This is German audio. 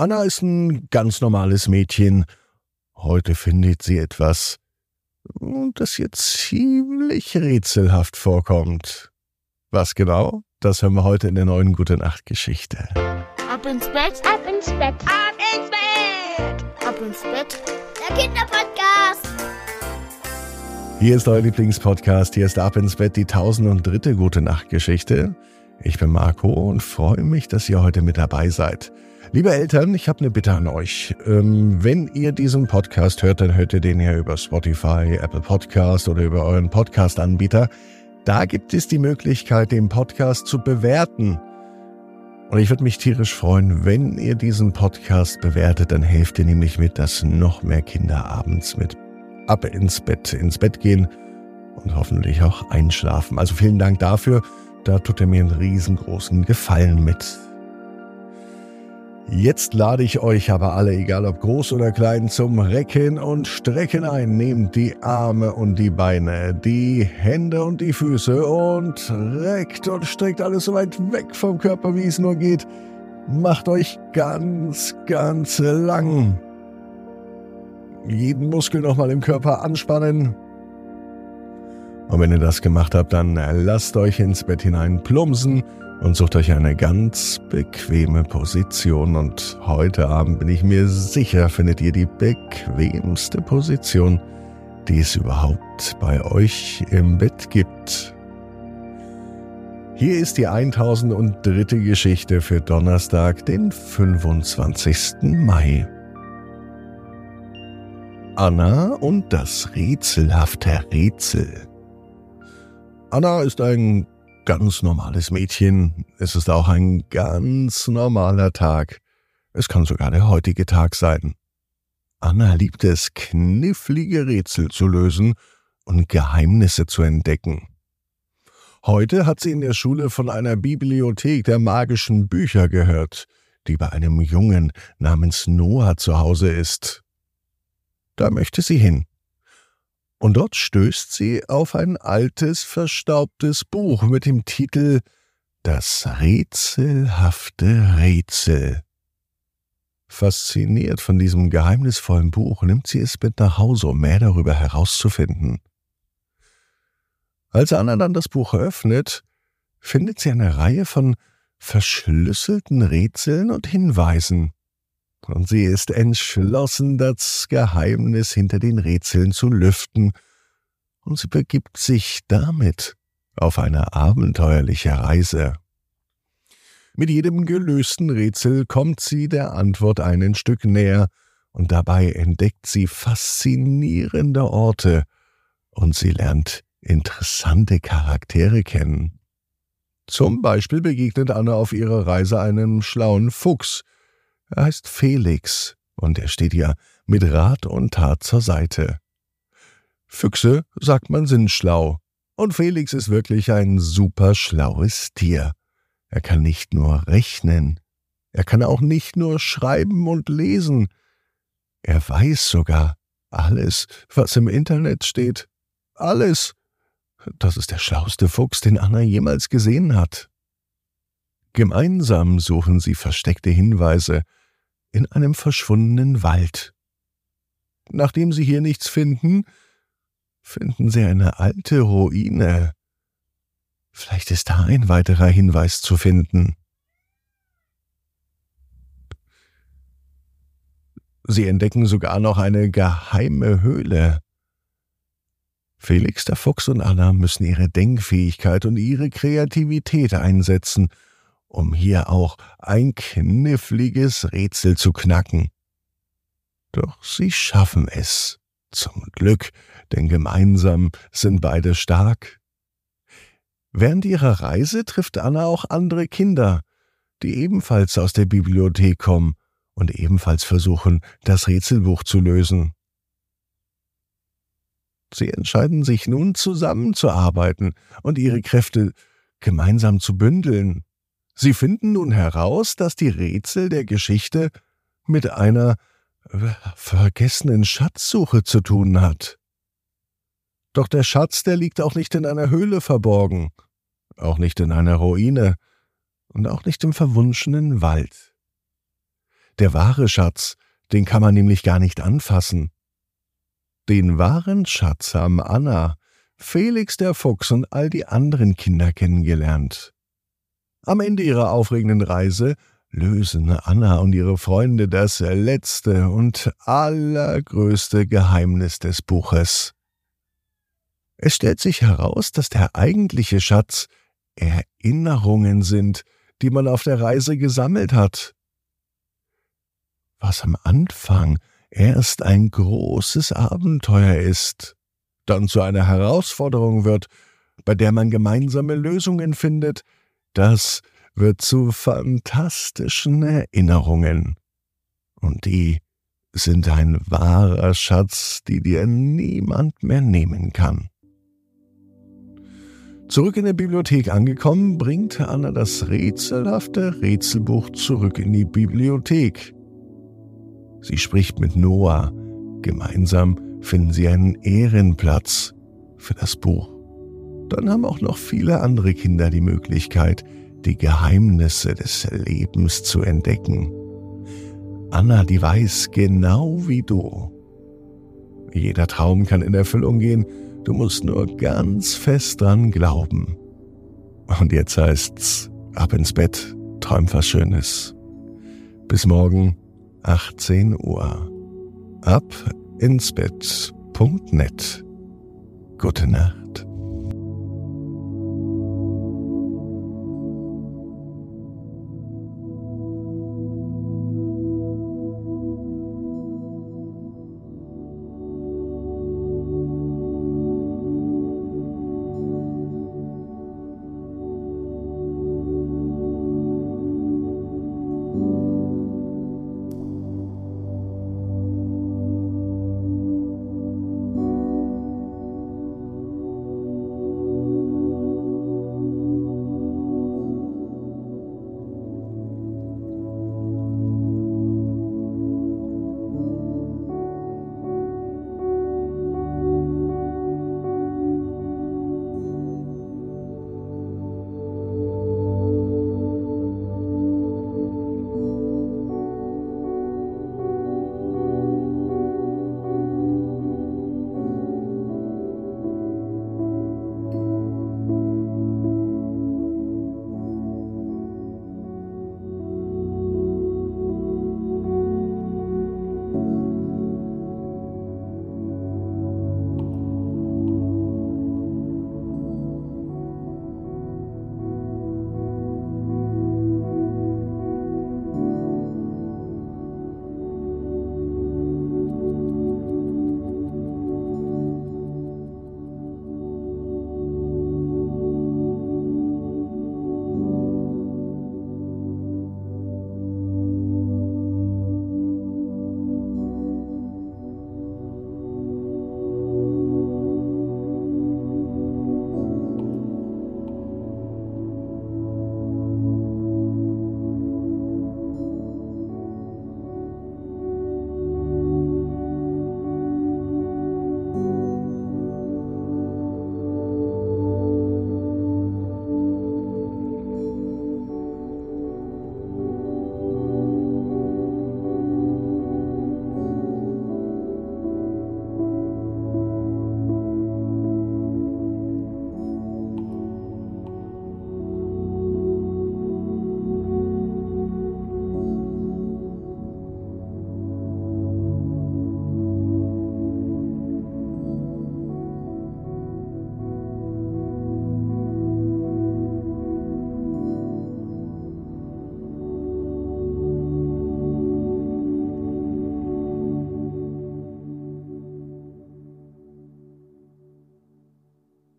Anna ist ein ganz normales Mädchen. Heute findet sie etwas, das ihr ziemlich rätselhaft vorkommt. Was genau? Das hören wir heute in der neuen Gute Nacht Geschichte. Ab ins Bett, ab ins Bett, ab ins Bett, ab ins Bett. Der Kinderpodcast. Hier ist euer Lieblingspodcast. Hier ist Ab ins Bett die tausend und dritte Gute Nacht Geschichte. Ich bin Marco und freue mich, dass ihr heute mit dabei seid. Liebe Eltern, ich habe eine Bitte an euch. Ähm, wenn ihr diesen Podcast hört, dann hört ihr den ja über Spotify, Apple Podcast oder über euren Podcast-Anbieter. Da gibt es die Möglichkeit, den Podcast zu bewerten. Und ich würde mich tierisch freuen, wenn ihr diesen Podcast bewertet, dann helft ihr nämlich mit, dass noch mehr Kinder abends mit ab ins Bett, ins Bett gehen und hoffentlich auch einschlafen. Also vielen Dank dafür. Da tut er mir einen riesengroßen Gefallen mit. Jetzt lade ich euch aber alle, egal ob groß oder klein, zum Recken und Strecken ein. Nehmt die Arme und die Beine, die Hände und die Füße und reckt und streckt alles so weit weg vom Körper, wie es nur geht. Macht euch ganz, ganz lang. Jeden Muskel nochmal im Körper anspannen. Und wenn ihr das gemacht habt, dann lasst euch ins Bett hinein plumpsen und sucht euch eine ganz bequeme Position. Und heute Abend bin ich mir sicher, findet ihr die bequemste Position, die es überhaupt bei euch im Bett gibt. Hier ist die 1003. Geschichte für Donnerstag, den 25. Mai. Anna und das rätselhafte Rätsel. Anna ist ein ganz normales Mädchen. Es ist auch ein ganz normaler Tag. Es kann sogar der heutige Tag sein. Anna liebt es, knifflige Rätsel zu lösen und Geheimnisse zu entdecken. Heute hat sie in der Schule von einer Bibliothek der magischen Bücher gehört, die bei einem Jungen namens Noah zu Hause ist. Da möchte sie hin und dort stößt sie auf ein altes, verstaubtes Buch mit dem Titel Das rätselhafte Rätsel. Fasziniert von diesem geheimnisvollen Buch nimmt sie es mit nach Hause, um mehr darüber herauszufinden. Als Anna dann das Buch öffnet, findet sie eine Reihe von verschlüsselten Rätseln und Hinweisen und sie ist entschlossen, das Geheimnis hinter den Rätseln zu lüften, und sie begibt sich damit auf eine abenteuerliche Reise. Mit jedem gelösten Rätsel kommt sie der Antwort ein Stück näher, und dabei entdeckt sie faszinierende Orte, und sie lernt interessante Charaktere kennen. Zum Beispiel begegnet Anne auf ihrer Reise einem schlauen Fuchs, er heißt Felix und er steht ihr mit Rat und Tat zur Seite. Füchse, sagt man, sind schlau. Und Felix ist wirklich ein super schlaues Tier. Er kann nicht nur rechnen, er kann auch nicht nur schreiben und lesen, er weiß sogar alles, was im Internet steht. Alles. Das ist der schlauste Fuchs, den Anna jemals gesehen hat. Gemeinsam suchen sie versteckte Hinweise, in einem verschwundenen Wald. Nachdem sie hier nichts finden, finden sie eine alte Ruine. Vielleicht ist da ein weiterer Hinweis zu finden. Sie entdecken sogar noch eine geheime Höhle. Felix der Fuchs und Anna müssen ihre Denkfähigkeit und ihre Kreativität einsetzen, um hier auch ein kniffliges Rätsel zu knacken. Doch sie schaffen es. Zum Glück, denn gemeinsam sind beide stark. Während ihrer Reise trifft Anna auch andere Kinder, die ebenfalls aus der Bibliothek kommen und ebenfalls versuchen, das Rätselbuch zu lösen. Sie entscheiden sich nun zusammenzuarbeiten und ihre Kräfte gemeinsam zu bündeln. Sie finden nun heraus, dass die Rätsel der Geschichte mit einer äh, vergessenen Schatzsuche zu tun hat. Doch der Schatz, der liegt auch nicht in einer Höhle verborgen, auch nicht in einer Ruine und auch nicht im verwunschenen Wald. Der wahre Schatz, den kann man nämlich gar nicht anfassen. Den wahren Schatz haben Anna, Felix der Fuchs und all die anderen Kinder kennengelernt. Am Ende ihrer aufregenden Reise lösen Anna und ihre Freunde das letzte und allergrößte Geheimnis des Buches. Es stellt sich heraus, dass der eigentliche Schatz Erinnerungen sind, die man auf der Reise gesammelt hat. Was am Anfang erst ein großes Abenteuer ist, dann zu einer Herausforderung wird, bei der man gemeinsame Lösungen findet, das wird zu fantastischen Erinnerungen. Und die sind ein wahrer Schatz, die dir niemand mehr nehmen kann. Zurück in der Bibliothek angekommen, bringt Anna das rätselhafte Rätselbuch zurück in die Bibliothek. Sie spricht mit Noah. Gemeinsam finden sie einen Ehrenplatz für das Buch. Dann haben auch noch viele andere Kinder die Möglichkeit, die Geheimnisse des Lebens zu entdecken. Anna, die weiß genau wie du. Jeder Traum kann in Erfüllung gehen, Du musst nur ganz fest dran glauben. Und jetzt heißt's, ab ins Bett, träum was Schönes. Bis morgen, 18 Uhr. Ab ins Bett.net. Gute Nacht.